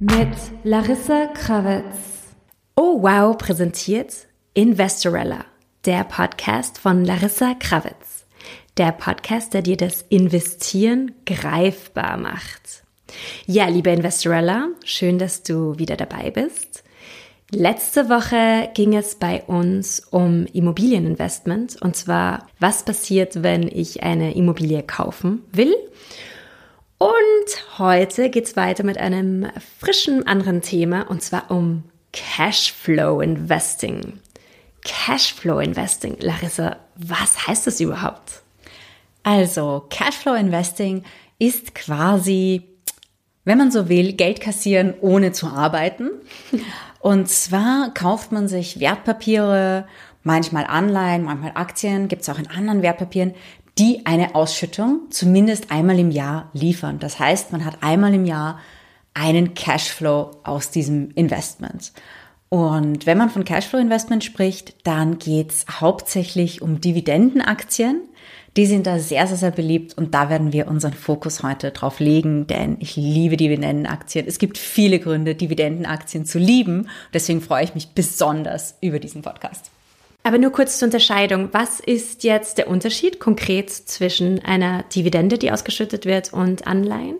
Mit Larissa Kravitz. Oh wow präsentiert Investorella, der Podcast von Larissa Kravitz. Der Podcast, der dir das Investieren greifbar macht. Ja, liebe Investorella, schön, dass du wieder dabei bist. Letzte Woche ging es bei uns um Immobilieninvestment und zwar, was passiert, wenn ich eine Immobilie kaufen will und heute geht's weiter mit einem frischen anderen Thema und zwar um Cashflow Investing. Cashflow Investing. Larissa, was heißt das überhaupt? Also, Cashflow Investing ist quasi, wenn man so will, Geld kassieren ohne zu arbeiten. Und zwar kauft man sich Wertpapiere, manchmal Anleihen, manchmal Aktien, gibt's auch in anderen Wertpapieren, die eine Ausschüttung zumindest einmal im Jahr liefern. Das heißt, man hat einmal im Jahr einen Cashflow aus diesem Investment. Und wenn man von Cashflow-Investment spricht, dann geht's hauptsächlich um Dividendenaktien. Die sind da sehr, sehr, sehr beliebt und da werden wir unseren Fokus heute drauf legen, denn ich liebe Dividendenaktien. Es gibt viele Gründe, Dividendenaktien zu lieben. Deswegen freue ich mich besonders über diesen Podcast. Aber nur kurz zur Unterscheidung. Was ist jetzt der Unterschied konkret zwischen einer Dividende, die ausgeschüttet wird, und Anleihen?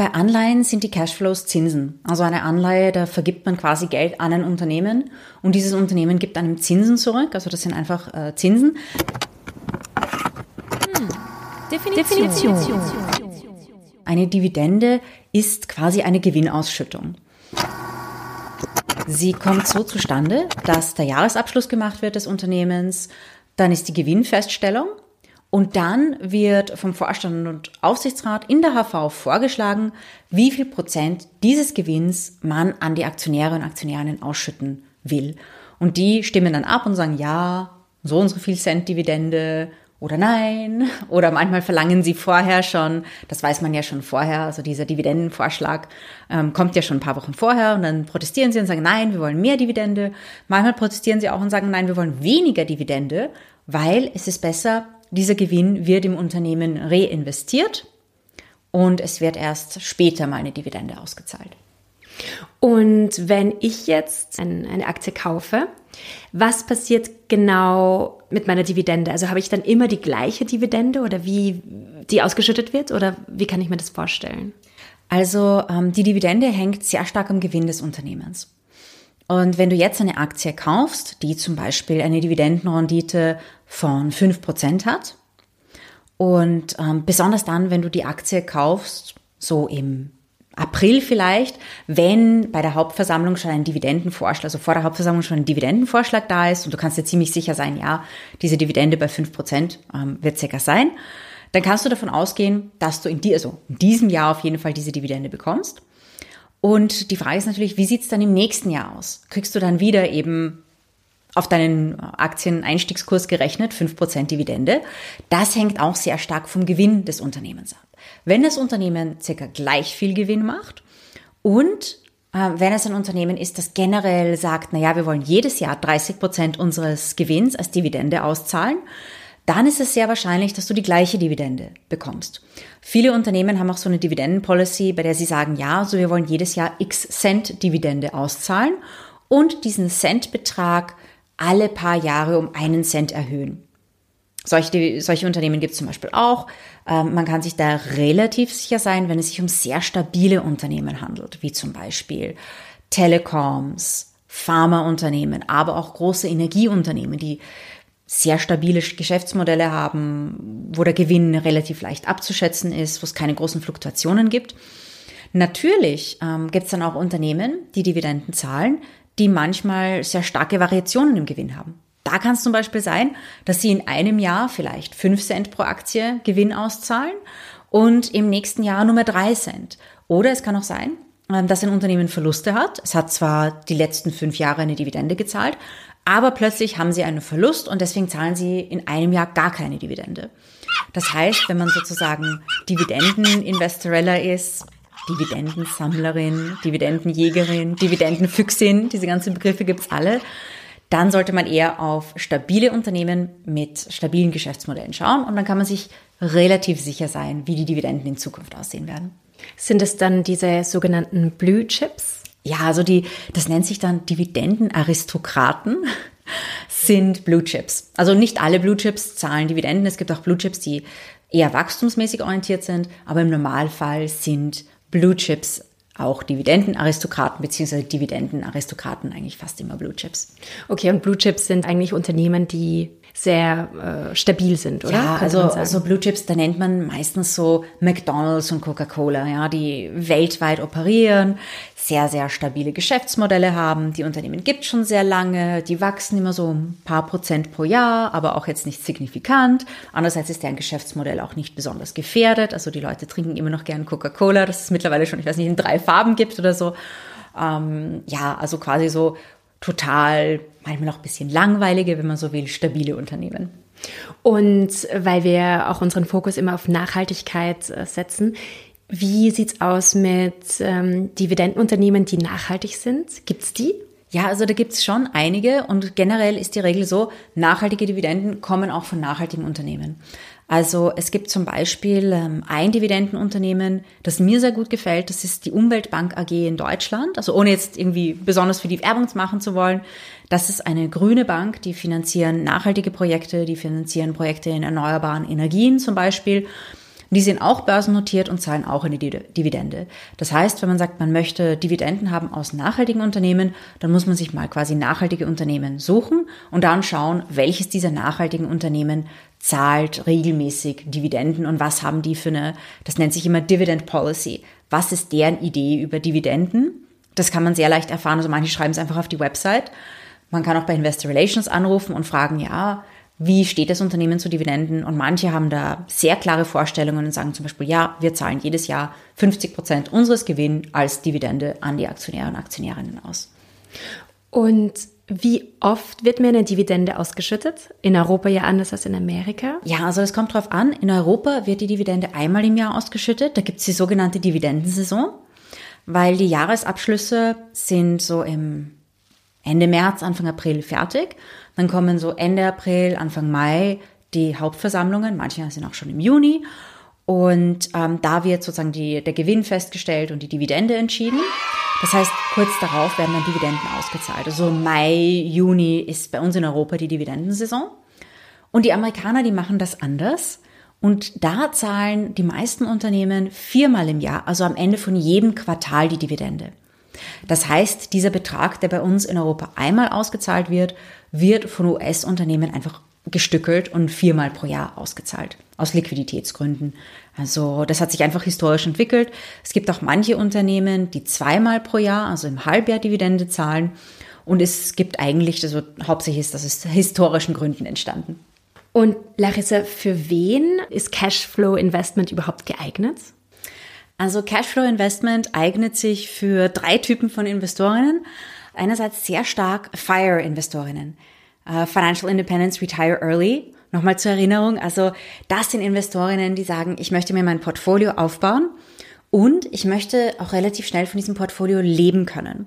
Bei Anleihen sind die Cashflows Zinsen. Also eine Anleihe, da vergibt man quasi Geld an ein Unternehmen und dieses Unternehmen gibt einem Zinsen zurück. Also das sind einfach äh, Zinsen. Definition. Definition. Eine Dividende ist quasi eine Gewinnausschüttung. Sie kommt so zustande, dass der Jahresabschluss gemacht wird des Unternehmens, dann ist die Gewinnfeststellung und dann wird vom Vorstand und Aufsichtsrat in der HV vorgeschlagen, wie viel Prozent dieses Gewinns man an die Aktionäre und Aktionärinnen ausschütten will. Und die stimmen dann ab und sagen, ja, so und so viel Cent Dividende oder nein. Oder manchmal verlangen sie vorher schon, das weiß man ja schon vorher, also dieser Dividendenvorschlag ähm, kommt ja schon ein paar Wochen vorher und dann protestieren sie und sagen, nein, wir wollen mehr Dividende. Manchmal protestieren sie auch und sagen, nein, wir wollen weniger Dividende, weil es ist besser, dieser Gewinn wird im Unternehmen reinvestiert und es wird erst später mal eine Dividende ausgezahlt. Und wenn ich jetzt eine Aktie kaufe, was passiert genau mit meiner Dividende? Also habe ich dann immer die gleiche Dividende oder wie die ausgeschüttet wird oder wie kann ich mir das vorstellen? Also ähm, die Dividende hängt sehr stark am Gewinn des Unternehmens. Und wenn du jetzt eine Aktie kaufst, die zum Beispiel eine Dividendenrendite von 5% hat, und ähm, besonders dann, wenn du die Aktie kaufst, so im April vielleicht, wenn bei der Hauptversammlung schon ein Dividendenvorschlag, also vor der Hauptversammlung schon ein Dividendenvorschlag da ist und du kannst dir ziemlich sicher sein, ja, diese Dividende bei 5% ähm, wird circa sein, dann kannst du davon ausgehen, dass du in, die, also in diesem Jahr auf jeden Fall diese Dividende bekommst. Und die Frage ist natürlich, wie sieht's dann im nächsten Jahr aus? Kriegst du dann wieder eben auf deinen Aktieneinstiegskurs gerechnet 5% Dividende? Das hängt auch sehr stark vom Gewinn des Unternehmens ab. Wenn das Unternehmen circa gleich viel Gewinn macht und äh, wenn es ein Unternehmen ist, das generell sagt, na ja, wir wollen jedes Jahr 30 Prozent unseres Gewinns als Dividende auszahlen, dann ist es sehr wahrscheinlich, dass du die gleiche Dividende bekommst. Viele Unternehmen haben auch so eine Dividendenpolicy, bei der sie sagen, ja, also wir wollen jedes Jahr x Cent Dividende auszahlen und diesen Centbetrag alle paar Jahre um einen Cent erhöhen. Solche, solche Unternehmen gibt es zum Beispiel auch. Ähm, man kann sich da relativ sicher sein, wenn es sich um sehr stabile Unternehmen handelt, wie zum Beispiel Telecoms, Pharmaunternehmen, aber auch große Energieunternehmen, die sehr stabile Geschäftsmodelle haben, wo der Gewinn relativ leicht abzuschätzen ist, wo es keine großen Fluktuationen gibt. Natürlich ähm, gibt es dann auch Unternehmen, die Dividenden zahlen, die manchmal sehr starke Variationen im Gewinn haben. Da kann es zum Beispiel sein, dass Sie in einem Jahr vielleicht 5 Cent pro Aktie Gewinn auszahlen und im nächsten Jahr nur mehr 3 Cent. Oder es kann auch sein, ähm, dass ein Unternehmen Verluste hat. Es hat zwar die letzten fünf Jahre eine Dividende gezahlt, aber plötzlich haben sie einen Verlust und deswegen zahlen sie in einem Jahr gar keine Dividende. Das heißt, wenn man sozusagen Dividenden-Investorella ist, Dividendensammlerin, Dividendenjägerin, Dividendenfüchsin, diese ganzen Begriffe gibt's alle, dann sollte man eher auf stabile Unternehmen mit stabilen Geschäftsmodellen schauen und dann kann man sich relativ sicher sein, wie die Dividenden in Zukunft aussehen werden. Sind es dann diese sogenannten Blue Chips? Ja, also die, das nennt sich dann Dividendenaristokraten sind Blue Chips. Also nicht alle Blue Chips zahlen Dividenden. Es gibt auch Blue Chips, die eher wachstumsmäßig orientiert sind, aber im Normalfall sind Blue Chips auch Dividendenaristokraten beziehungsweise Dividendenaristokraten eigentlich fast immer Blue Chips. Okay, und Blue Chips sind eigentlich Unternehmen, die sehr äh, stabil sind, oder? Ja, also so Blue Chips, da nennt man meistens so McDonald's und Coca-Cola, ja, die weltweit operieren, sehr, sehr stabile Geschäftsmodelle haben. Die Unternehmen gibt schon sehr lange, die wachsen immer so ein paar Prozent pro Jahr, aber auch jetzt nicht signifikant. Andererseits ist deren Geschäftsmodell auch nicht besonders gefährdet. Also die Leute trinken immer noch gern Coca-Cola, das es mittlerweile schon, ich weiß nicht, in drei Farben gibt oder so. Ähm, ja, also quasi so total, manchmal auch ein bisschen langweilige, wenn man so will, stabile Unternehmen. Und weil wir auch unseren Fokus immer auf Nachhaltigkeit äh, setzen, wie sieht's aus mit ähm, Dividendenunternehmen, die nachhaltig sind? Gibt's die? Ja, also da gibt's schon einige und generell ist die Regel so, nachhaltige Dividenden kommen auch von nachhaltigen Unternehmen. Also es gibt zum Beispiel ähm, ein Dividendenunternehmen, das mir sehr gut gefällt. Das ist die Umweltbank AG in Deutschland. Also ohne jetzt irgendwie besonders für die Werbung machen zu wollen. Das ist eine grüne Bank, die finanzieren nachhaltige Projekte, die finanzieren Projekte in erneuerbaren Energien zum Beispiel. Die sind auch börsennotiert und zahlen auch eine Dividende. Das heißt, wenn man sagt, man möchte Dividenden haben aus nachhaltigen Unternehmen, dann muss man sich mal quasi nachhaltige Unternehmen suchen und dann schauen, welches dieser nachhaltigen Unternehmen zahlt regelmäßig Dividenden und was haben die für eine, das nennt sich immer Dividend Policy. Was ist deren Idee über Dividenden? Das kann man sehr leicht erfahren. Also manche schreiben es einfach auf die Website. Man kann auch bei Investor Relations anrufen und fragen, ja, wie steht das Unternehmen zu Dividenden? Und manche haben da sehr klare Vorstellungen und sagen zum Beispiel, ja, wir zahlen jedes Jahr 50 Prozent unseres Gewinns als Dividende an die Aktionäre und Aktionärinnen aus. Und wie oft wird mir eine Dividende ausgeschüttet? In Europa ja anders als in Amerika? Ja, also es kommt drauf an. In Europa wird die Dividende einmal im Jahr ausgeschüttet. Da gibt es die sogenannte Dividendensaison, weil die Jahresabschlüsse sind so im Ende März, Anfang April fertig. Dann kommen so Ende April, Anfang Mai die Hauptversammlungen. Manche sind auch schon im Juni. Und ähm, da wird sozusagen die, der Gewinn festgestellt und die Dividende entschieden. Das heißt, kurz darauf werden dann Dividenden ausgezahlt. Also Mai, Juni ist bei uns in Europa die Dividendensaison. Und die Amerikaner, die machen das anders. Und da zahlen die meisten Unternehmen viermal im Jahr, also am Ende von jedem Quartal die Dividende. Das heißt, dieser Betrag, der bei uns in Europa einmal ausgezahlt wird, wird von US-Unternehmen einfach gestückelt und viermal pro Jahr ausgezahlt. Aus Liquiditätsgründen. Also das hat sich einfach historisch entwickelt. Es gibt auch manche Unternehmen, die zweimal pro Jahr, also im Halbjahr Dividende zahlen. Und es gibt eigentlich, also hauptsächlich ist das aus historischen Gründen entstanden. Und Larissa, für wen ist Cashflow Investment überhaupt geeignet? Also Cashflow Investment eignet sich für drei Typen von Investorinnen. Einerseits sehr stark FIRE-Investorinnen. Uh, Financial Independence Retire Early. Nochmal zur Erinnerung, also das sind Investorinnen, die sagen, ich möchte mir mein Portfolio aufbauen und ich möchte auch relativ schnell von diesem Portfolio leben können.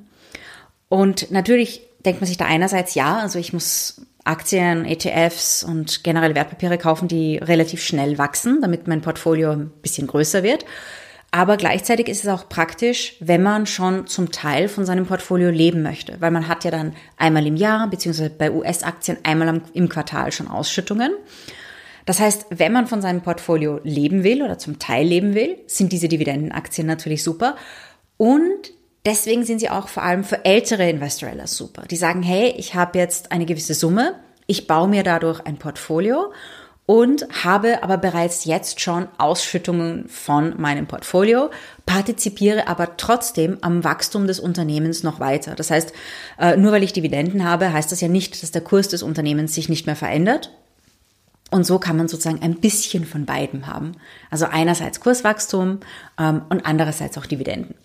Und natürlich denkt man sich da einerseits, ja, also ich muss Aktien, ETFs und generelle Wertpapiere kaufen, die relativ schnell wachsen, damit mein Portfolio ein bisschen größer wird. Aber gleichzeitig ist es auch praktisch, wenn man schon zum Teil von seinem Portfolio leben möchte, weil man hat ja dann einmal im Jahr, beziehungsweise bei US-Aktien einmal im Quartal schon Ausschüttungen. Das heißt, wenn man von seinem Portfolio leben will oder zum Teil leben will, sind diese Dividendenaktien natürlich super. Und deswegen sind sie auch vor allem für ältere Investorellas super. Die sagen, hey, ich habe jetzt eine gewisse Summe, ich baue mir dadurch ein Portfolio und habe aber bereits jetzt schon Ausschüttungen von meinem Portfolio, partizipiere aber trotzdem am Wachstum des Unternehmens noch weiter. Das heißt, äh, nur weil ich Dividenden habe, heißt das ja nicht, dass der Kurs des Unternehmens sich nicht mehr verändert. Und so kann man sozusagen ein bisschen von beidem haben. Also einerseits Kurswachstum ähm, und andererseits auch Dividenden.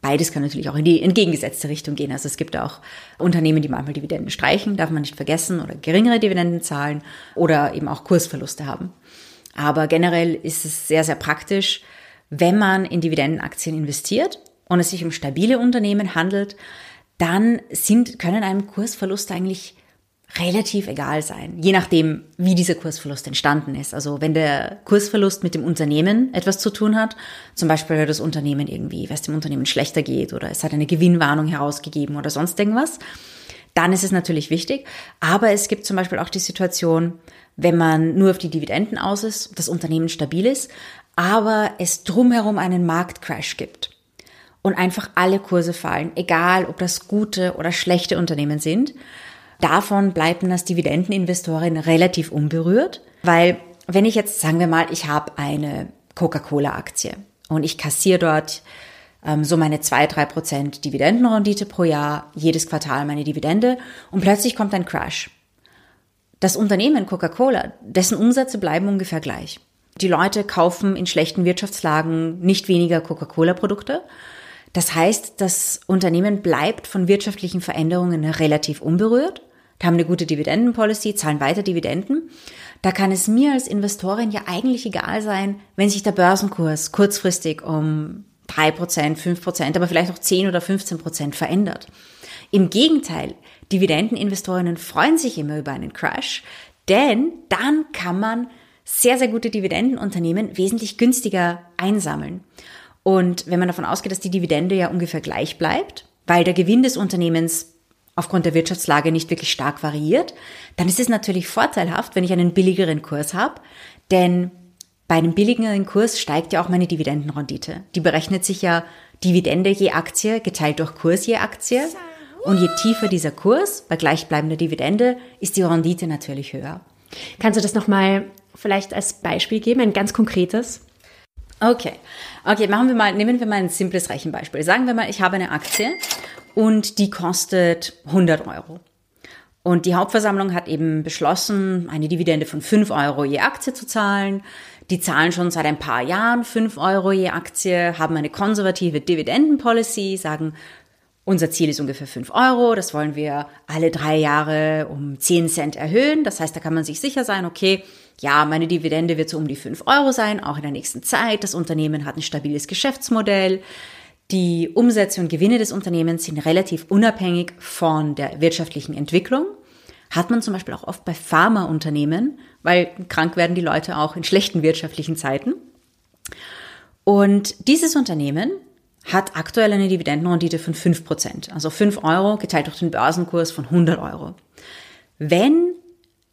Beides kann natürlich auch in die entgegengesetzte Richtung gehen. Also es gibt auch Unternehmen, die manchmal Dividenden streichen, darf man nicht vergessen, oder geringere Dividenden zahlen oder eben auch Kursverluste haben. Aber generell ist es sehr, sehr praktisch, wenn man in Dividendenaktien investiert und es sich um stabile Unternehmen handelt, dann sind, können einem Kursverluste eigentlich relativ egal sein, je nachdem, wie dieser Kursverlust entstanden ist. Also wenn der Kursverlust mit dem Unternehmen etwas zu tun hat, zum Beispiel weil das Unternehmen irgendwie, weil es dem Unternehmen schlechter geht oder es hat eine Gewinnwarnung herausgegeben oder sonst irgendwas, dann ist es natürlich wichtig. Aber es gibt zum Beispiel auch die Situation, wenn man nur auf die Dividenden aus ist, das Unternehmen stabil ist, aber es drumherum einen Marktcrash gibt und einfach alle Kurse fallen, egal ob das gute oder schlechte Unternehmen sind. Davon bleibt man als Dividendeninvestorin relativ unberührt, weil wenn ich jetzt, sagen wir mal, ich habe eine Coca-Cola-Aktie und ich kassiere dort ähm, so meine zwei drei Prozent Dividendenrendite pro Jahr, jedes Quartal meine Dividende und plötzlich kommt ein Crash. Das Unternehmen Coca-Cola, dessen Umsätze bleiben ungefähr gleich. Die Leute kaufen in schlechten Wirtschaftslagen nicht weniger Coca-Cola-Produkte. Das heißt, das Unternehmen bleibt von wirtschaftlichen Veränderungen relativ unberührt, haben eine gute Dividendenpolicy, zahlen weiter Dividenden. Da kann es mir als Investorin ja eigentlich egal sein, wenn sich der Börsenkurs kurzfristig um 3%, 5%, aber vielleicht auch 10 oder 15% verändert. Im Gegenteil, Dividendeninvestorinnen freuen sich immer über einen Crash, denn dann kann man sehr, sehr gute Dividendenunternehmen wesentlich günstiger einsammeln. Und wenn man davon ausgeht, dass die Dividende ja ungefähr gleich bleibt, weil der Gewinn des Unternehmens aufgrund der Wirtschaftslage nicht wirklich stark variiert, dann ist es natürlich vorteilhaft, wenn ich einen billigeren Kurs habe, denn bei einem billigeren Kurs steigt ja auch meine Dividendenrendite. Die berechnet sich ja Dividende je Aktie geteilt durch Kurs je Aktie. Und je tiefer dieser Kurs bei gleichbleibender Dividende, ist die Rendite natürlich höher. Kannst du das nochmal vielleicht als Beispiel geben, ein ganz konkretes? Okay. Okay, machen wir mal, nehmen wir mal ein simples Rechenbeispiel. Sagen wir mal, ich habe eine Aktie und die kostet 100 Euro. Und die Hauptversammlung hat eben beschlossen, eine Dividende von 5 Euro je Aktie zu zahlen. Die zahlen schon seit ein paar Jahren 5 Euro je Aktie, haben eine konservative Dividendenpolicy, sagen, unser Ziel ist ungefähr 5 Euro, das wollen wir alle drei Jahre um 10 Cent erhöhen. Das heißt, da kann man sich sicher sein, okay, ja, meine Dividende wird so um die 5 Euro sein, auch in der nächsten Zeit. Das Unternehmen hat ein stabiles Geschäftsmodell. Die Umsätze und Gewinne des Unternehmens sind relativ unabhängig von der wirtschaftlichen Entwicklung. Hat man zum Beispiel auch oft bei Pharmaunternehmen, weil krank werden die Leute auch in schlechten wirtschaftlichen Zeiten. Und dieses Unternehmen hat aktuell eine Dividendenrendite von 5%, also 5 Euro geteilt durch den Börsenkurs von 100 Euro. Wenn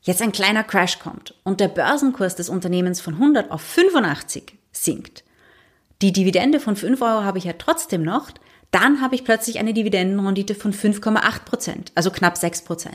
jetzt ein kleiner Crash kommt und der Börsenkurs des Unternehmens von 100 auf 85 sinkt, die Dividende von 5 Euro habe ich ja trotzdem noch, dann habe ich plötzlich eine Dividendenrendite von 5,8% also knapp 6%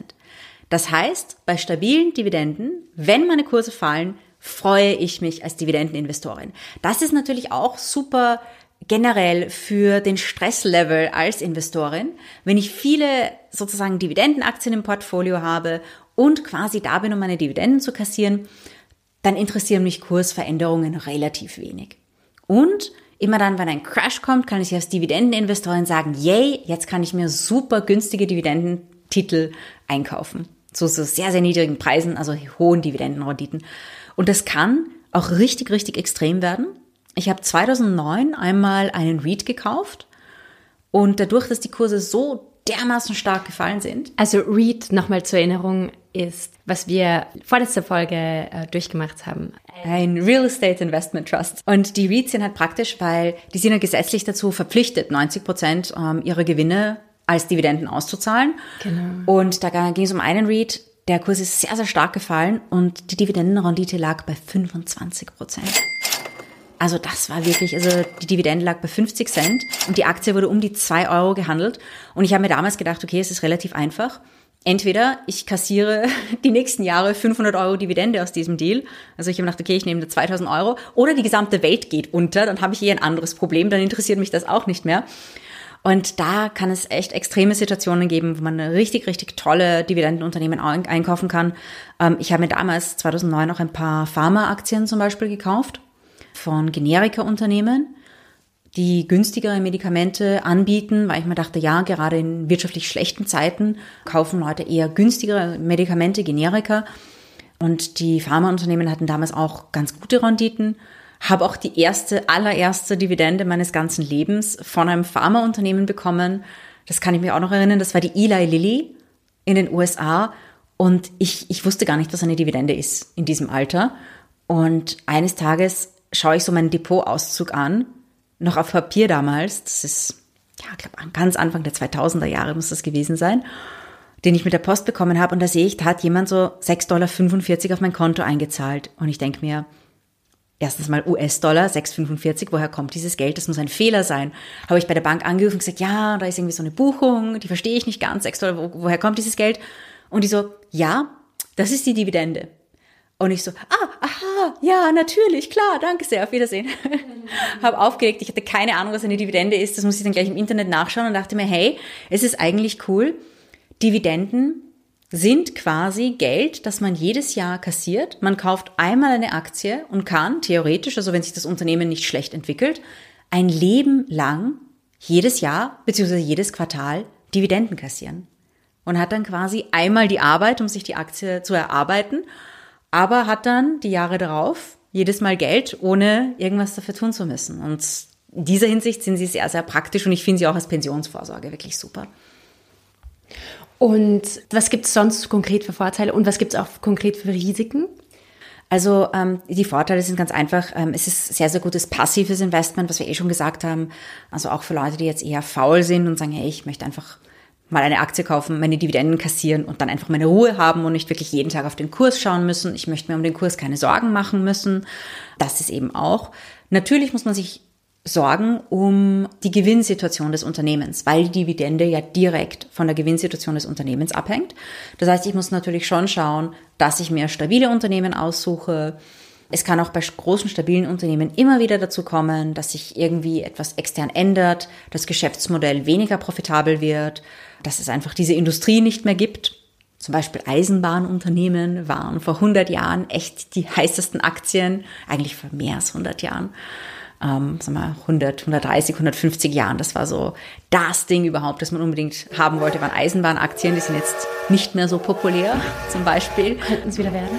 Das heißt, bei stabilen Dividenden, wenn meine Kurse fallen, freue ich mich als Dividendeninvestorin. Das ist natürlich auch super generell für den Stresslevel als Investorin, wenn ich viele sozusagen Dividendenaktien im Portfolio habe und quasi da bin, um meine Dividenden zu kassieren, dann interessieren mich Kursveränderungen relativ wenig. Und immer dann, wenn ein Crash kommt, kann ich als Dividendeninvestorin sagen, yay, jetzt kann ich mir super günstige Dividendentitel einkaufen. Zu so sehr, sehr niedrigen Preisen, also hohen Dividendenrenditen. Und das kann auch richtig, richtig extrem werden. Ich habe 2009 einmal einen REIT gekauft und dadurch, dass die Kurse so dermaßen stark gefallen sind. Also REIT, nochmal zur Erinnerung, ist, was wir vorletzte Folge äh, durchgemacht haben. Ein Real Estate Investment Trust. Und die REITs sind halt praktisch, weil die sind ja gesetzlich dazu verpflichtet, 90 Prozent ähm, ihrer Gewinne als Dividenden auszuzahlen. Genau. Und da ging es um einen REIT, der Kurs ist sehr, sehr stark gefallen und die Dividendenrendite lag bei 25 Prozent. Also das war wirklich, also die Dividende lag bei 50 Cent und die Aktie wurde um die zwei Euro gehandelt. Und ich habe mir damals gedacht, okay, es ist relativ einfach. Entweder ich kassiere die nächsten Jahre 500 Euro Dividende aus diesem Deal. Also ich habe gedacht, okay, ich nehme 2000 Euro. Oder die gesamte Welt geht unter, dann habe ich eh ein anderes Problem, dann interessiert mich das auch nicht mehr. Und da kann es echt extreme Situationen geben, wo man richtig, richtig tolle Dividendenunternehmen einkaufen kann. Ähm, ich habe mir damals 2009 auch ein paar Pharmaaktien zum Beispiel gekauft von Generika-Unternehmen, die günstigere Medikamente anbieten, weil ich mir dachte, ja, gerade in wirtschaftlich schlechten Zeiten kaufen Leute eher günstigere Medikamente, Generika. Und die Pharmaunternehmen hatten damals auch ganz gute Renditen. habe auch die erste, allererste Dividende meines ganzen Lebens von einem Pharmaunternehmen bekommen. Das kann ich mir auch noch erinnern. Das war die Eli Lilly in den USA. Und ich, ich wusste gar nicht, was eine Dividende ist in diesem Alter. Und eines Tages schaue ich so meinen Depotauszug an, noch auf Papier damals. Das ist, ja, ich glaube, ganz Anfang der 2000er Jahre muss das gewesen sein den ich mit der Post bekommen habe. Und da sehe ich, da hat jemand so 6,45 Dollar auf mein Konto eingezahlt. Und ich denke mir, erstens mal US-Dollar, 6,45, woher kommt dieses Geld? Das muss ein Fehler sein. Habe ich bei der Bank angerufen und gesagt, ja, da ist irgendwie so eine Buchung, die verstehe ich nicht ganz, 6 Dollar, wo, woher kommt dieses Geld? Und die so, ja, das ist die Dividende. Und ich so, ah, aha, ja, natürlich, klar, danke sehr, auf Wiedersehen. Mhm. habe aufgelegt, ich hatte keine Ahnung, was eine Dividende ist, das muss ich dann gleich im Internet nachschauen und dachte mir, hey, es ist eigentlich cool, Dividenden sind quasi Geld, das man jedes Jahr kassiert. Man kauft einmal eine Aktie und kann theoretisch, also wenn sich das Unternehmen nicht schlecht entwickelt, ein Leben lang jedes Jahr bzw. jedes Quartal Dividenden kassieren. Und hat dann quasi einmal die Arbeit, um sich die Aktie zu erarbeiten, aber hat dann die Jahre darauf jedes Mal Geld, ohne irgendwas dafür tun zu müssen. Und in dieser Hinsicht sind sie sehr, sehr praktisch und ich finde sie auch als Pensionsvorsorge wirklich super. Und was gibt es sonst konkret für Vorteile und was gibt es auch konkret für Risiken? Also ähm, die Vorteile sind ganz einfach. Ähm, es ist sehr, sehr gutes passives Investment, was wir eh schon gesagt haben. Also auch für Leute, die jetzt eher faul sind und sagen, hey, ich möchte einfach mal eine Aktie kaufen, meine Dividenden kassieren und dann einfach meine Ruhe haben und nicht wirklich jeden Tag auf den Kurs schauen müssen. Ich möchte mir um den Kurs keine Sorgen machen müssen. Das ist eben auch. Natürlich muss man sich sorgen um die Gewinnsituation des Unternehmens, weil die Dividende ja direkt von der Gewinnsituation des Unternehmens abhängt. Das heißt, ich muss natürlich schon schauen, dass ich mir stabile Unternehmen aussuche. Es kann auch bei großen, stabilen Unternehmen immer wieder dazu kommen, dass sich irgendwie etwas extern ändert, das Geschäftsmodell weniger profitabel wird, dass es einfach diese Industrie nicht mehr gibt. Zum Beispiel Eisenbahnunternehmen waren vor 100 Jahren echt die heißesten Aktien, eigentlich vor mehr als 100 Jahren ähm, sagen wir 100, 130, 150 Jahren. Das war so das Ding überhaupt, das man unbedingt haben wollte, waren Eisenbahnaktien. Die sind jetzt nicht mehr so populär, zum Beispiel. Könnten es wieder werden?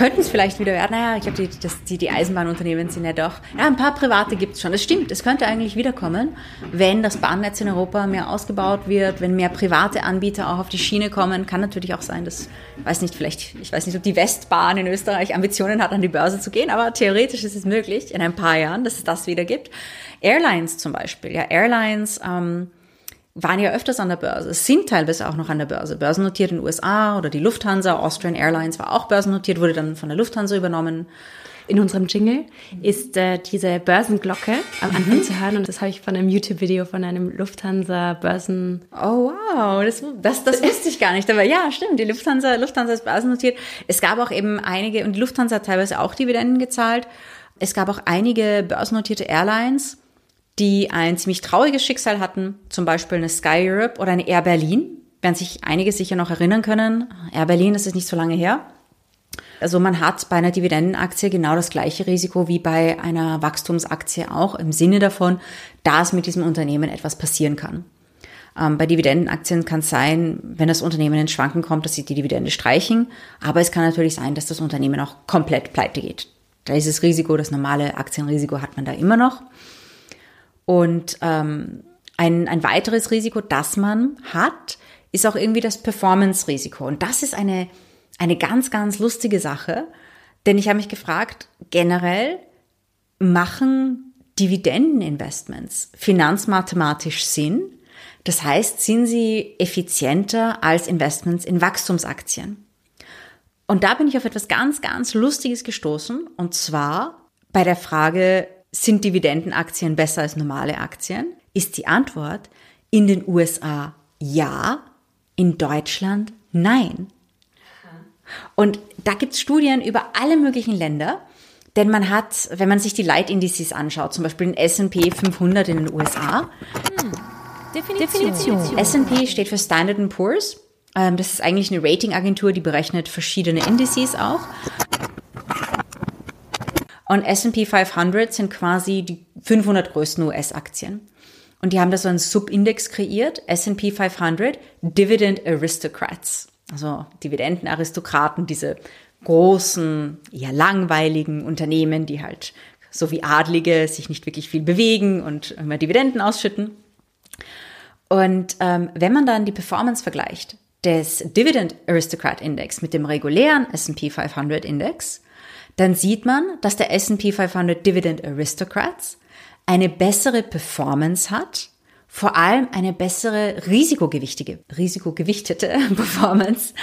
Könnten es vielleicht wieder werden. Naja, ich glaube, die, die, die Eisenbahnunternehmen sind ja doch. Ja, ein paar private gibt es schon. Das stimmt, es könnte eigentlich wiederkommen, wenn das Bahnnetz in Europa mehr ausgebaut wird, wenn mehr private Anbieter auch auf die Schiene kommen. Kann natürlich auch sein, dass, weiß nicht, vielleicht, ich weiß nicht, ob die Westbahn in Österreich Ambitionen hat, an die Börse zu gehen, aber theoretisch ist es möglich in ein paar Jahren, dass es das wieder gibt. Airlines zum Beispiel, ja, Airlines, ähm, waren ja öfters an der Börse, sind teilweise auch noch an der Börse. Börsennotiert in den USA oder die Lufthansa, Austrian Airlines war auch börsennotiert, wurde dann von der Lufthansa übernommen. In unserem Jingle ist äh, diese Börsenglocke am Anfang mhm. zu hören und das habe ich von einem YouTube-Video von einem Lufthansa-Börsen. Oh wow, das, das, das wusste ich gar nicht. Aber ja, stimmt, die Lufthansa, Lufthansa ist börsennotiert. Es gab auch eben einige, und die Lufthansa hat teilweise auch Dividenden gezahlt. Es gab auch einige börsennotierte Airlines, die ein ziemlich trauriges Schicksal hatten, zum Beispiel eine Sky Europe oder eine Air Berlin, werden sich einige sicher noch erinnern können. Air Berlin, das ist nicht so lange her. Also man hat bei einer Dividendenaktie genau das gleiche Risiko wie bei einer Wachstumsaktie auch im Sinne davon, dass mit diesem Unternehmen etwas passieren kann. Ähm, bei Dividendenaktien kann es sein, wenn das Unternehmen ins Schwanken kommt, dass sie die Dividende streichen. Aber es kann natürlich sein, dass das Unternehmen auch komplett pleite geht. Da ist das Risiko, das normale Aktienrisiko hat man da immer noch. Und ähm, ein, ein weiteres Risiko, das man hat, ist auch irgendwie das Performance-Risiko. Und das ist eine, eine ganz, ganz lustige Sache, denn ich habe mich gefragt, generell machen Dividendeninvestments finanzmathematisch Sinn? Das heißt, sind sie effizienter als Investments in Wachstumsaktien? Und da bin ich auf etwas ganz, ganz Lustiges gestoßen, und zwar bei der Frage, sind Dividendenaktien besser als normale Aktien? Ist die Antwort in den USA ja, in Deutschland nein. Und da gibt es Studien über alle möglichen Länder, denn man hat, wenn man sich die Leitindizes anschaut, zum Beispiel den S&P 500 in den USA. Hm. Definition. Definition. S&P steht für Standard Poor's. Ähm, das ist eigentlich eine Ratingagentur, die berechnet verschiedene Indizes auch. Und S&P 500 sind quasi die 500 größten US-Aktien. Und die haben da so einen Subindex kreiert, S&P 500 Dividend Aristocrats. Also Dividendenaristokraten, diese großen, eher langweiligen Unternehmen, die halt so wie Adlige sich nicht wirklich viel bewegen und immer Dividenden ausschütten. Und ähm, wenn man dann die Performance vergleicht des Dividend Aristocrat Index mit dem regulären S&P 500 Index, dann sieht man, dass der S&P 500 Dividend Aristocrats eine bessere Performance hat, vor allem eine bessere risikogewichtige, risikogewichtete Performance.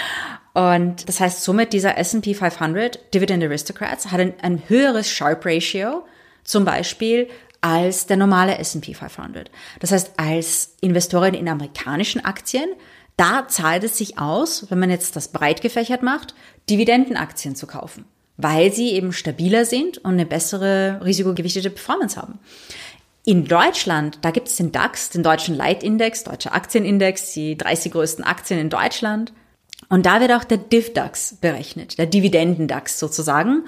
Und das heißt somit, dieser S&P 500 Dividend Aristocrats hat ein, ein höheres Sharp Ratio, zum Beispiel als der normale S&P 500. Das heißt, als Investorin in amerikanischen Aktien, da zahlt es sich aus, wenn man jetzt das breit gefächert macht, Dividendenaktien zu kaufen, weil sie eben stabiler sind und eine bessere risikogewichtete Performance haben. In Deutschland, da gibt es den DAX, den deutschen Leitindex, deutscher Aktienindex, die 30 größten Aktien in Deutschland. Und da wird auch der DivDAX berechnet, der Dividendendax sozusagen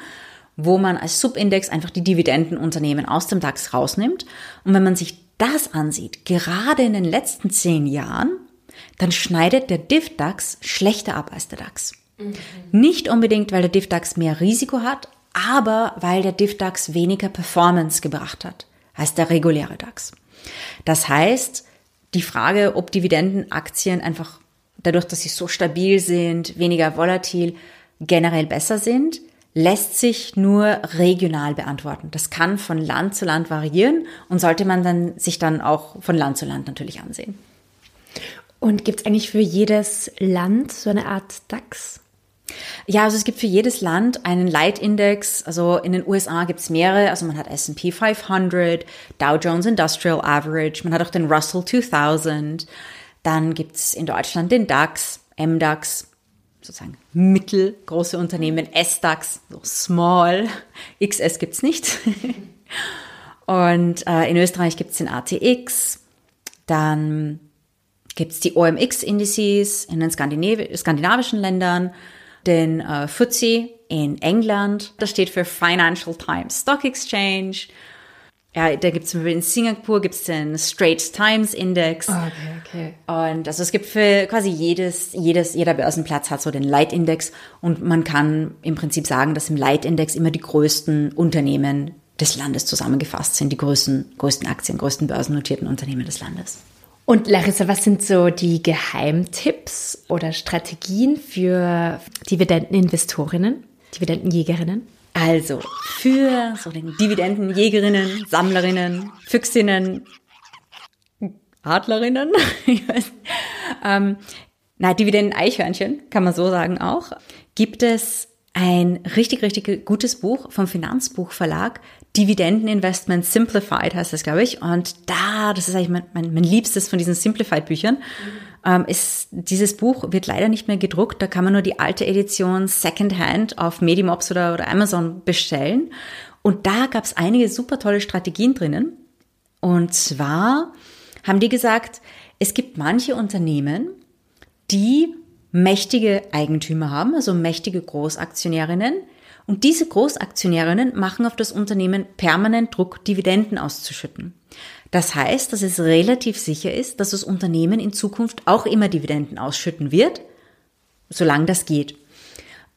wo man als Subindex einfach die Dividendenunternehmen aus dem DAX rausnimmt. Und wenn man sich das ansieht, gerade in den letzten zehn Jahren, dann schneidet der DivDAX schlechter ab als der DAX. Mhm. Nicht unbedingt, weil der DivDAX mehr Risiko hat, aber weil der DivDAX weniger Performance gebracht hat als der reguläre DAX. Das heißt, die Frage, ob Dividendenaktien einfach dadurch, dass sie so stabil sind, weniger volatil, generell besser sind, lässt sich nur regional beantworten. Das kann von Land zu Land variieren und sollte man dann sich dann auch von Land zu Land natürlich ansehen. Und gibt es eigentlich für jedes Land so eine Art DAX? Ja, also es gibt für jedes Land einen Leitindex. Also in den USA gibt es mehrere. Also man hat S&P 500, Dow Jones Industrial Average, man hat auch den Russell 2000. Dann gibt es in Deutschland den DAX, MDAX, sozusagen mittelgroße Unternehmen, S-DAX, so small, XS gibt's nicht. Und äh, in Österreich gibt's den ATX, dann gibt's die OMX-Indices in den Skandinav skandinavischen Ländern, den äh, FTSE in England, das steht für Financial Times Stock Exchange ja, da gibt es in Singapur gibt's den Straits Times Index. Okay, okay. Und also es gibt für quasi jedes, jedes, jeder Börsenplatz hat so den Leitindex und man kann im Prinzip sagen, dass im Leitindex immer die größten Unternehmen des Landes zusammengefasst sind, die größten, größten Aktien, größten börsennotierten Unternehmen des Landes. Und Larissa, was sind so die Geheimtipps oder Strategien für Dividendeninvestorinnen, Dividendenjägerinnen? Also für so den Dividendenjägerinnen, Sammlerinnen, Füchsinnen, Adlerinnen, ähm, na, Dividenden-Eichhörnchen, kann man so sagen auch, gibt es ein richtig, richtig gutes Buch vom Finanzbuchverlag, Dividendeninvestment Simplified heißt das, glaube ich. Und da, das ist eigentlich mein, mein, mein liebstes von diesen Simplified-Büchern. Ähm, ist, dieses Buch wird leider nicht mehr gedruckt. Da kann man nur die alte Edition Secondhand auf Medimops oder, oder Amazon bestellen. Und da gab es einige super tolle Strategien drinnen. Und zwar haben die gesagt, es gibt manche Unternehmen, die mächtige Eigentümer haben, also mächtige Großaktionärinnen. Und diese Großaktionärinnen machen auf das Unternehmen permanent Druck, Dividenden auszuschütten. Das heißt, dass es relativ sicher ist, dass das Unternehmen in Zukunft auch immer Dividenden ausschütten wird, solange das geht.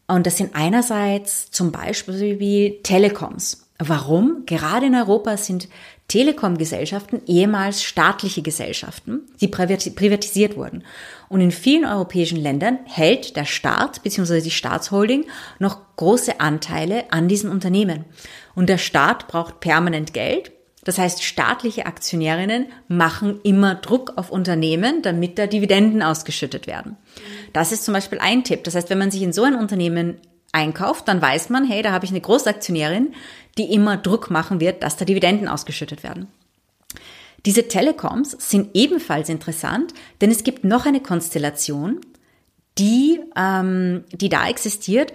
Und das sind einerseits zum Beispiel wie Telekoms. Warum? Gerade in Europa sind Telekom-Gesellschaften ehemals staatliche Gesellschaften, die privatisiert wurden. Und in vielen europäischen Ländern hält der Staat bzw. die Staatsholding noch große Anteile an diesen Unternehmen. Und der Staat braucht permanent Geld, das heißt, staatliche Aktionärinnen machen immer Druck auf Unternehmen, damit da Dividenden ausgeschüttet werden. Das ist zum Beispiel ein Tipp. Das heißt, wenn man sich in so ein Unternehmen einkauft, dann weiß man, hey, da habe ich eine Großaktionärin, die immer Druck machen wird, dass da Dividenden ausgeschüttet werden. Diese Telekoms sind ebenfalls interessant, denn es gibt noch eine Konstellation, die, ähm, die da existiert.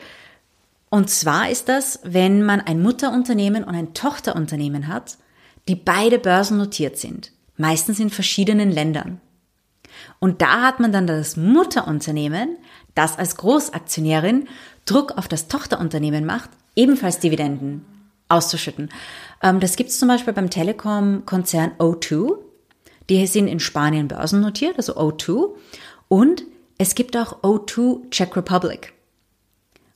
Und zwar ist das, wenn man ein Mutterunternehmen und ein Tochterunternehmen hat, die beide börsennotiert sind, meistens in verschiedenen Ländern. Und da hat man dann das Mutterunternehmen, das als Großaktionärin Druck auf das Tochterunternehmen macht, ebenfalls Dividenden auszuschütten. Ähm, das gibt es zum Beispiel beim Telekom-Konzern O2. Die sind in Spanien börsennotiert, also O2. Und es gibt auch O2 Czech Republic.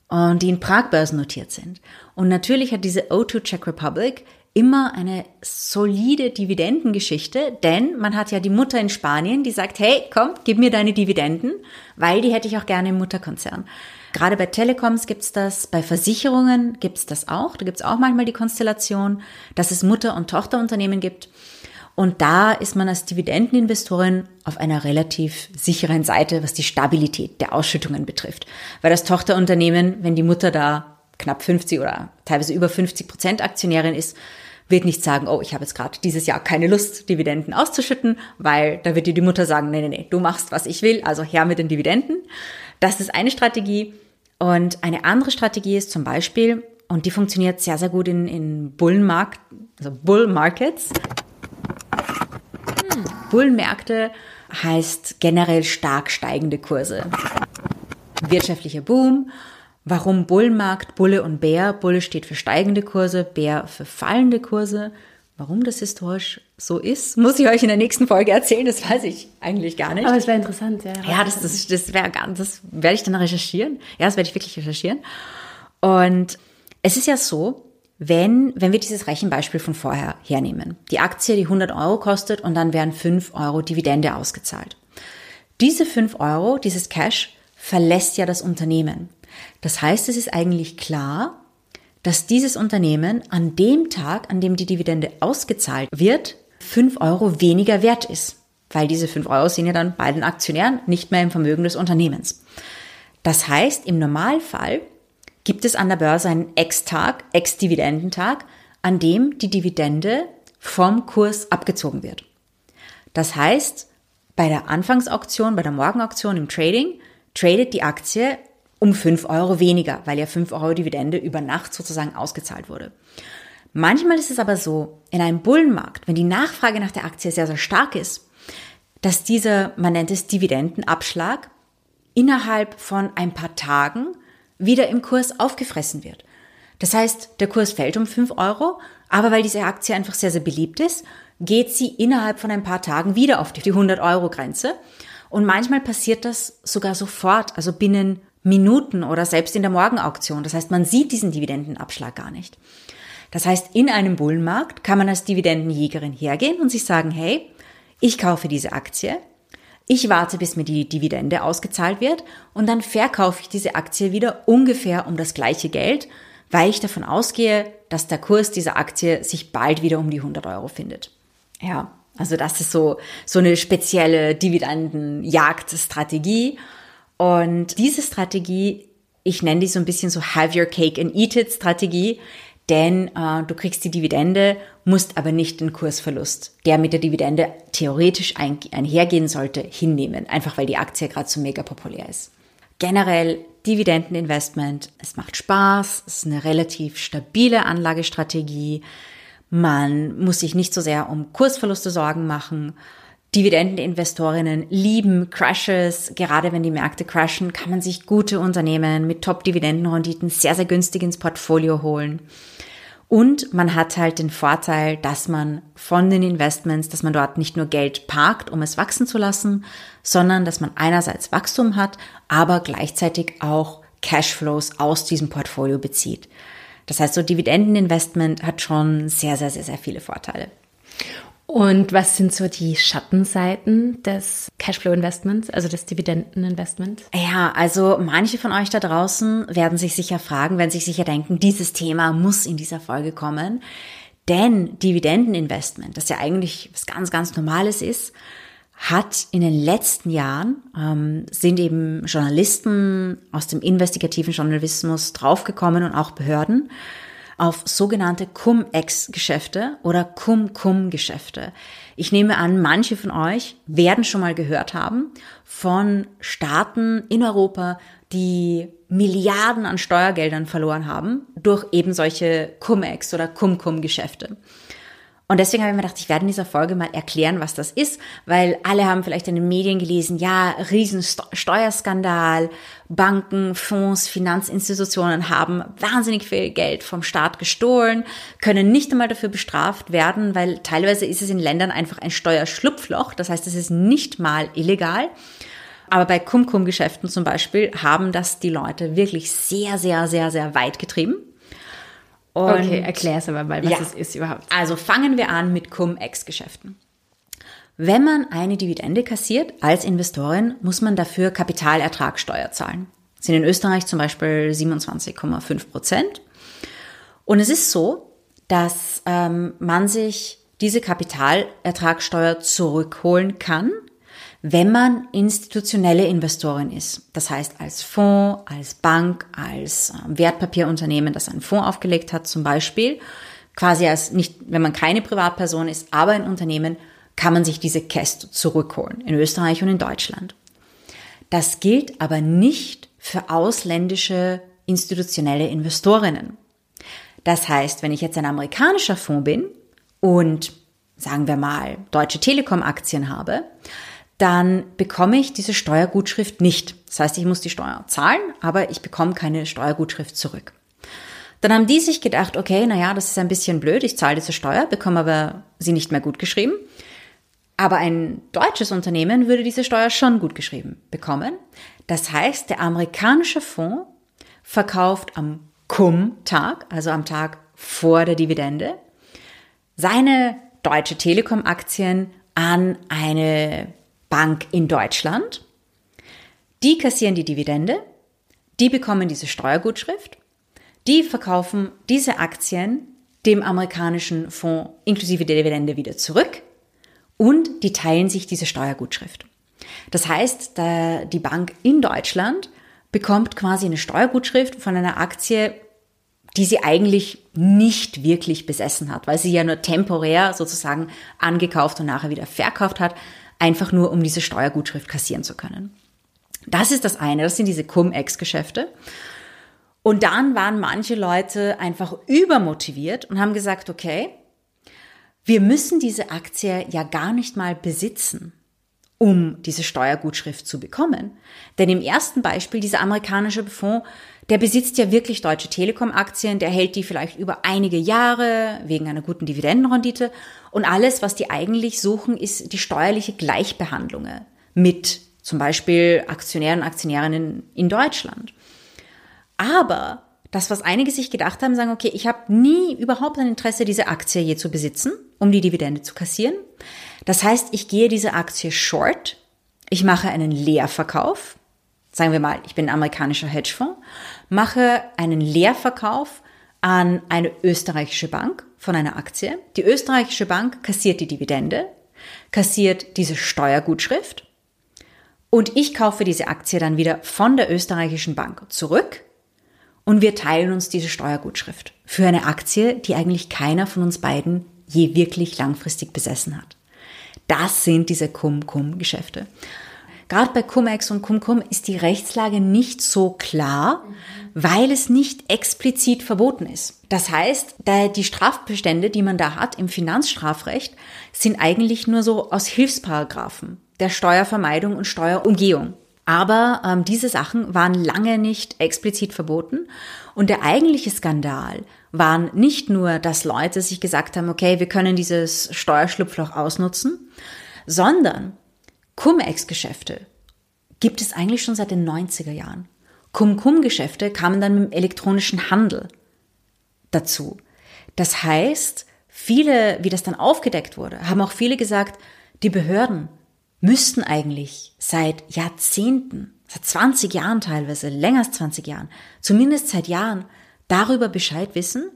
Und die in Prag börsennotiert sind. Und natürlich hat diese O2 Czech Republic immer eine solide Dividendengeschichte, denn man hat ja die Mutter in Spanien, die sagt, hey, komm, gib mir deine Dividenden, weil die hätte ich auch gerne im Mutterkonzern. Gerade bei Telekoms gibt's das, bei Versicherungen gibt's das auch. Da gibt's auch manchmal die Konstellation, dass es Mutter- und Tochterunternehmen gibt. Und da ist man als Dividendeninvestorin auf einer relativ sicheren Seite, was die Stabilität der Ausschüttungen betrifft. Weil das Tochterunternehmen, wenn die Mutter da knapp 50 oder teilweise über 50 Prozent Aktionärin ist, wird nicht sagen, oh, ich habe jetzt gerade dieses Jahr keine Lust, Dividenden auszuschütten, weil da wird dir die Mutter sagen, nee, nee, nee, du machst, was ich will, also her mit den Dividenden. Das ist eine Strategie. Und eine andere Strategie ist zum Beispiel, und die funktioniert sehr, sehr gut in, in Bullenmarkt, also Bull. Hm. Bullenmärkte heißt generell stark steigende Kurse. Wirtschaftlicher Boom Warum Bullmarkt, Bulle und Bär? Bulle steht für steigende Kurse, Bär für fallende Kurse. Warum das historisch so ist, muss ich euch in der nächsten Folge erzählen. Das weiß ich eigentlich gar nicht. Aber es wäre interessant, ja. Ja, das, das, das wäre ganz, das werde ich dann recherchieren. Ja, das werde ich wirklich recherchieren. Und es ist ja so, wenn, wenn wir dieses Rechenbeispiel von vorher hernehmen. Die Aktie, die 100 Euro kostet und dann werden 5 Euro Dividende ausgezahlt. Diese 5 Euro, dieses Cash, verlässt ja das Unternehmen. Das heißt, es ist eigentlich klar, dass dieses Unternehmen an dem Tag, an dem die Dividende ausgezahlt wird, 5 Euro weniger wert ist. Weil diese 5 Euro sind ja dann bei den Aktionären nicht mehr im Vermögen des Unternehmens. Das heißt, im Normalfall gibt es an der Börse einen Ex-Tag, Ex-Dividendentag, an dem die Dividende vom Kurs abgezogen wird. Das heißt, bei der Anfangsauktion, bei der Morgenauktion im Trading, tradet die Aktie um 5 Euro weniger, weil ja 5 Euro Dividende über Nacht sozusagen ausgezahlt wurde. Manchmal ist es aber so, in einem Bullenmarkt, wenn die Nachfrage nach der Aktie sehr, sehr stark ist, dass dieser, man nennt es Dividendenabschlag, innerhalb von ein paar Tagen wieder im Kurs aufgefressen wird. Das heißt, der Kurs fällt um 5 Euro, aber weil diese Aktie einfach sehr, sehr beliebt ist, geht sie innerhalb von ein paar Tagen wieder auf die 100 Euro Grenze. Und manchmal passiert das sogar sofort, also binnen Minuten oder selbst in der Morgenauktion. Das heißt, man sieht diesen Dividendenabschlag gar nicht. Das heißt, in einem Bullenmarkt kann man als Dividendenjägerin hergehen und sich sagen, hey, ich kaufe diese Aktie, ich warte, bis mir die Dividende ausgezahlt wird und dann verkaufe ich diese Aktie wieder ungefähr um das gleiche Geld, weil ich davon ausgehe, dass der Kurs dieser Aktie sich bald wieder um die 100 Euro findet. Ja, also das ist so, so eine spezielle Dividendenjagdstrategie. Und diese Strategie, ich nenne die so ein bisschen so Have Your Cake and Eat It Strategie, denn äh, du kriegst die Dividende, musst aber nicht den Kursverlust, der mit der Dividende theoretisch ein, einhergehen sollte, hinnehmen, einfach weil die Aktie gerade so mega populär ist. Generell Dividendeninvestment, es macht Spaß, es ist eine relativ stabile Anlagestrategie, man muss sich nicht so sehr um Kursverluste Sorgen machen Dividendeninvestorinnen lieben Crashes. Gerade wenn die Märkte crashen, kann man sich gute Unternehmen mit Top-Dividendenrenditen sehr, sehr günstig ins Portfolio holen. Und man hat halt den Vorteil, dass man von den Investments, dass man dort nicht nur Geld parkt, um es wachsen zu lassen, sondern dass man einerseits Wachstum hat, aber gleichzeitig auch Cashflows aus diesem Portfolio bezieht. Das heißt, so Dividendeninvestment hat schon sehr, sehr, sehr, sehr viele Vorteile. Und was sind so die Schattenseiten des Cashflow-Investments, also des Dividendeninvestments? Ja, also manche von euch da draußen werden sich sicher fragen, werden sich sicher denken, dieses Thema muss in dieser Folge kommen. Denn Dividendeninvestment, das ja eigentlich was ganz, ganz Normales ist, hat in den letzten Jahren, ähm, sind eben Journalisten aus dem investigativen Journalismus draufgekommen und auch Behörden, auf sogenannte Cum-Ex-Geschäfte oder Cum-Cum-Geschäfte. Ich nehme an, manche von euch werden schon mal gehört haben von Staaten in Europa, die Milliarden an Steuergeldern verloren haben durch eben solche Cum-Ex oder Cum-Cum-Geschäfte. Und deswegen habe ich mir gedacht, ich werde in dieser Folge mal erklären, was das ist, weil alle haben vielleicht in den Medien gelesen, ja, Riesensteuerskandal, Banken, Fonds, Finanzinstitutionen haben wahnsinnig viel Geld vom Staat gestohlen, können nicht einmal dafür bestraft werden, weil teilweise ist es in Ländern einfach ein Steuerschlupfloch, das heißt, es ist nicht mal illegal. Aber bei Cum-Cum-Geschäften zum Beispiel haben das die Leute wirklich sehr, sehr, sehr, sehr weit getrieben. Und okay, erklär es aber mal, was Ja. es ist überhaupt. Also fangen wir an mit Cum-Ex-Geschäften. Wenn man eine Dividende kassiert als Investorin, muss man dafür Kapitalertragssteuer zahlen. Das sind in Österreich zum Beispiel 27,5 Prozent. Und es ist so, dass ähm, man sich diese Kapitalertragssteuer zurückholen kann, wenn man institutionelle Investorin ist. Das heißt als Fonds, als Bank, als ähm, Wertpapierunternehmen, das einen Fonds aufgelegt hat zum Beispiel. Quasi als nicht, wenn man keine Privatperson ist, aber ein Unternehmen, kann man sich diese Käste zurückholen. In Österreich und in Deutschland. Das gilt aber nicht für ausländische institutionelle Investorinnen. Das heißt, wenn ich jetzt ein amerikanischer Fonds bin und sagen wir mal Deutsche Telekom Aktien habe, dann bekomme ich diese Steuergutschrift nicht. Das heißt, ich muss die Steuer zahlen, aber ich bekomme keine Steuergutschrift zurück. Dann haben die sich gedacht, okay, naja, das ist ein bisschen blöd, ich zahle diese Steuer, bekomme aber sie nicht mehr gut geschrieben. Aber ein deutsches Unternehmen würde diese Steuer schon gut geschrieben bekommen. Das heißt, der amerikanische Fonds verkauft am Cum-Tag, also am Tag vor der Dividende, seine Deutsche Telekom-Aktien an eine Bank in Deutschland. Die kassieren die Dividende, die bekommen diese Steuergutschrift, die verkaufen diese Aktien dem amerikanischen Fonds inklusive der Dividende wieder zurück und die teilen sich diese Steuergutschrift. Das heißt, die Bank in Deutschland bekommt quasi eine Steuergutschrift von einer Aktie, die sie eigentlich nicht wirklich besessen hat, weil sie ja nur temporär sozusagen angekauft und nachher wieder verkauft hat, einfach nur um diese Steuergutschrift kassieren zu können. Das ist das eine, das sind diese Cum-Ex-Geschäfte. Und dann waren manche Leute einfach übermotiviert und haben gesagt, okay, wir müssen diese Aktie ja gar nicht mal besitzen, um diese Steuergutschrift zu bekommen. Denn im ersten Beispiel, dieser amerikanische Fonds, der besitzt ja wirklich Deutsche Telekom-Aktien, der hält die vielleicht über einige Jahre wegen einer guten Dividendenrendite. Und alles, was die eigentlich suchen, ist die steuerliche Gleichbehandlung mit zum Beispiel Aktionären und Aktionärinnen in Deutschland. Aber das, was einige sich gedacht haben, sagen, okay, ich habe nie überhaupt ein Interesse, diese Aktie je zu besitzen, um die Dividende zu kassieren. Das heißt, ich gehe diese Aktie short, ich mache einen Leerverkauf, sagen wir mal, ich bin ein amerikanischer Hedgefonds, mache einen Leerverkauf an eine österreichische Bank von einer Aktie. Die österreichische Bank kassiert die Dividende, kassiert diese Steuergutschrift und ich kaufe diese Aktie dann wieder von der österreichischen Bank zurück und wir teilen uns diese Steuergutschrift für eine Aktie, die eigentlich keiner von uns beiden je wirklich langfristig besessen hat. Das sind diese Cum-Cum-Geschäfte. Gerade bei Cum-Ex und Cum-Cum ist die Rechtslage nicht so klar, weil es nicht explizit verboten ist. Das heißt, die Strafbestände, die man da hat im Finanzstrafrecht, sind eigentlich nur so aus Hilfsparagraphen der Steuervermeidung und Steuerumgehung. Aber ähm, diese Sachen waren lange nicht explizit verboten. Und der eigentliche Skandal waren nicht nur, dass Leute sich gesagt haben, okay, wir können dieses Steuerschlupfloch ausnutzen, sondern Cum-Ex-Geschäfte gibt es eigentlich schon seit den 90er Jahren. Cum-Cum-Geschäfte kamen dann mit dem elektronischen Handel dazu. Das heißt, viele, wie das dann aufgedeckt wurde, haben auch viele gesagt, die Behörden müssten eigentlich seit Jahrzehnten, seit 20 Jahren teilweise, länger als 20 Jahren, zumindest seit Jahren darüber Bescheid wissen,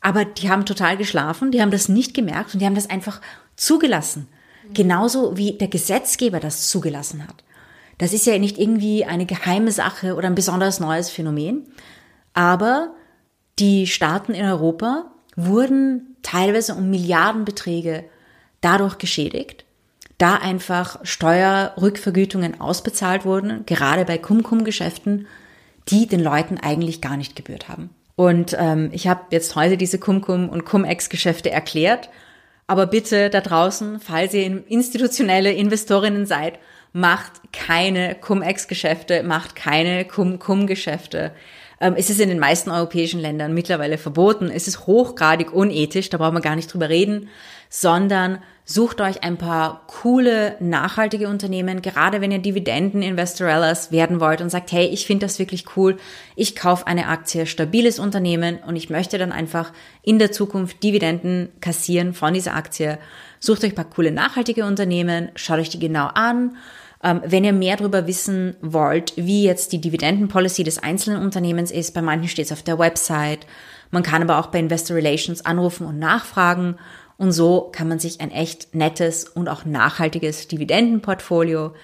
aber die haben total geschlafen, die haben das nicht gemerkt und die haben das einfach zugelassen. Genauso wie der Gesetzgeber das zugelassen hat. Das ist ja nicht irgendwie eine geheime Sache oder ein besonders neues Phänomen, aber die Staaten in Europa wurden teilweise um Milliardenbeträge dadurch geschädigt, da einfach Steuerrückvergütungen ausbezahlt wurden, gerade bei Cum-Cum-Geschäften, die den Leuten eigentlich gar nicht gebührt haben. Und ähm, ich habe jetzt heute diese Cum-Cum und Cum-Ex-Geschäfte erklärt, aber bitte da draußen, falls ihr institutionelle Investorinnen seid, macht keine Cum-Ex-Geschäfte, macht keine Cum-Cum-Geschäfte. Ähm, es ist in den meisten europäischen Ländern mittlerweile verboten. Es ist hochgradig unethisch, da braucht man gar nicht drüber reden, sondern sucht euch ein paar coole, nachhaltige Unternehmen, gerade wenn ihr Dividenden-Investorellas werden wollt und sagt, hey, ich finde das wirklich cool, ich kaufe eine Aktie, stabiles Unternehmen und ich möchte dann einfach in der Zukunft Dividenden kassieren von dieser Aktie. Sucht euch ein paar coole, nachhaltige Unternehmen, schaut euch die genau an ähm, wenn ihr mehr darüber wissen wollt, wie jetzt die Dividendenpolicy des einzelnen Unternehmens ist, bei manchen steht es auf der Website. Man kann aber auch bei Investor Relations anrufen und nachfragen. Und so kann man sich ein echt nettes und auch nachhaltiges Dividendenportfolio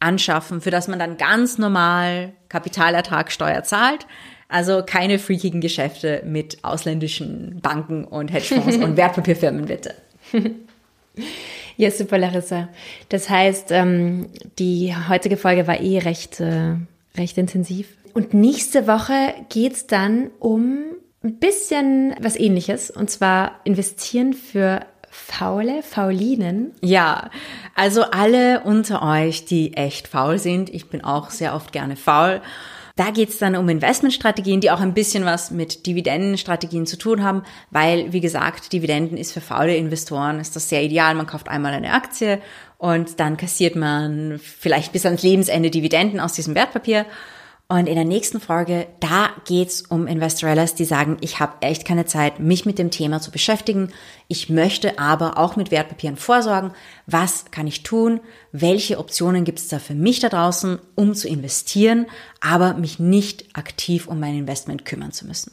anschaffen, für das man dann ganz normal Kapitalertragssteuer zahlt. Also keine freakigen Geschäfte mit ausländischen Banken und Hedgefonds und Wertpapierfirmen bitte. Ja, super, Larissa. Das heißt, ähm, die heutige Folge war eh recht, äh, recht intensiv. Und nächste Woche geht's dann um ein bisschen was ähnliches. Und zwar investieren für Faule, Faulinen? Ja, also alle unter euch, die echt faul sind. Ich bin auch sehr oft gerne faul. Da geht es dann um Investmentstrategien, die auch ein bisschen was mit Dividendenstrategien zu tun haben, weil, wie gesagt, Dividenden ist für faule Investoren, ist das sehr ideal. Man kauft einmal eine Aktie und dann kassiert man vielleicht bis ans Lebensende Dividenden aus diesem Wertpapier. Und in der nächsten Folge, da geht's um Investorellas, die sagen, ich habe echt keine Zeit, mich mit dem Thema zu beschäftigen. Ich möchte aber auch mit Wertpapieren vorsorgen. Was kann ich tun? Welche Optionen gibt's da für mich da draußen, um zu investieren, aber mich nicht aktiv um mein Investment kümmern zu müssen?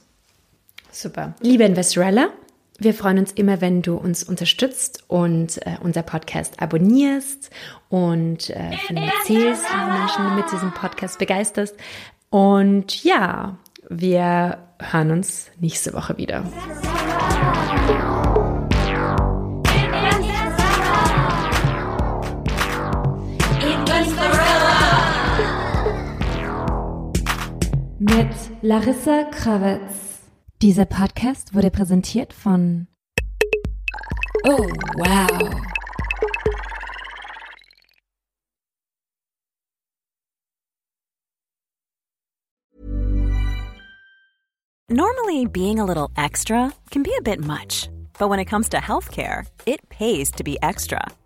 Super. Liebe Investorella, wir freuen uns immer, wenn du uns unterstützt und äh, unser Podcast abonnierst und äh, erzählst, wie Menschen mit diesem Podcast begeisterst. Und ja, wir hören uns nächste Woche wieder. Mit Larissa Krawitz. Dieser Podcast wurde präsentiert von Oh, wow. Normally, being a little extra can be a bit much, but when it comes to healthcare, it pays to be extra.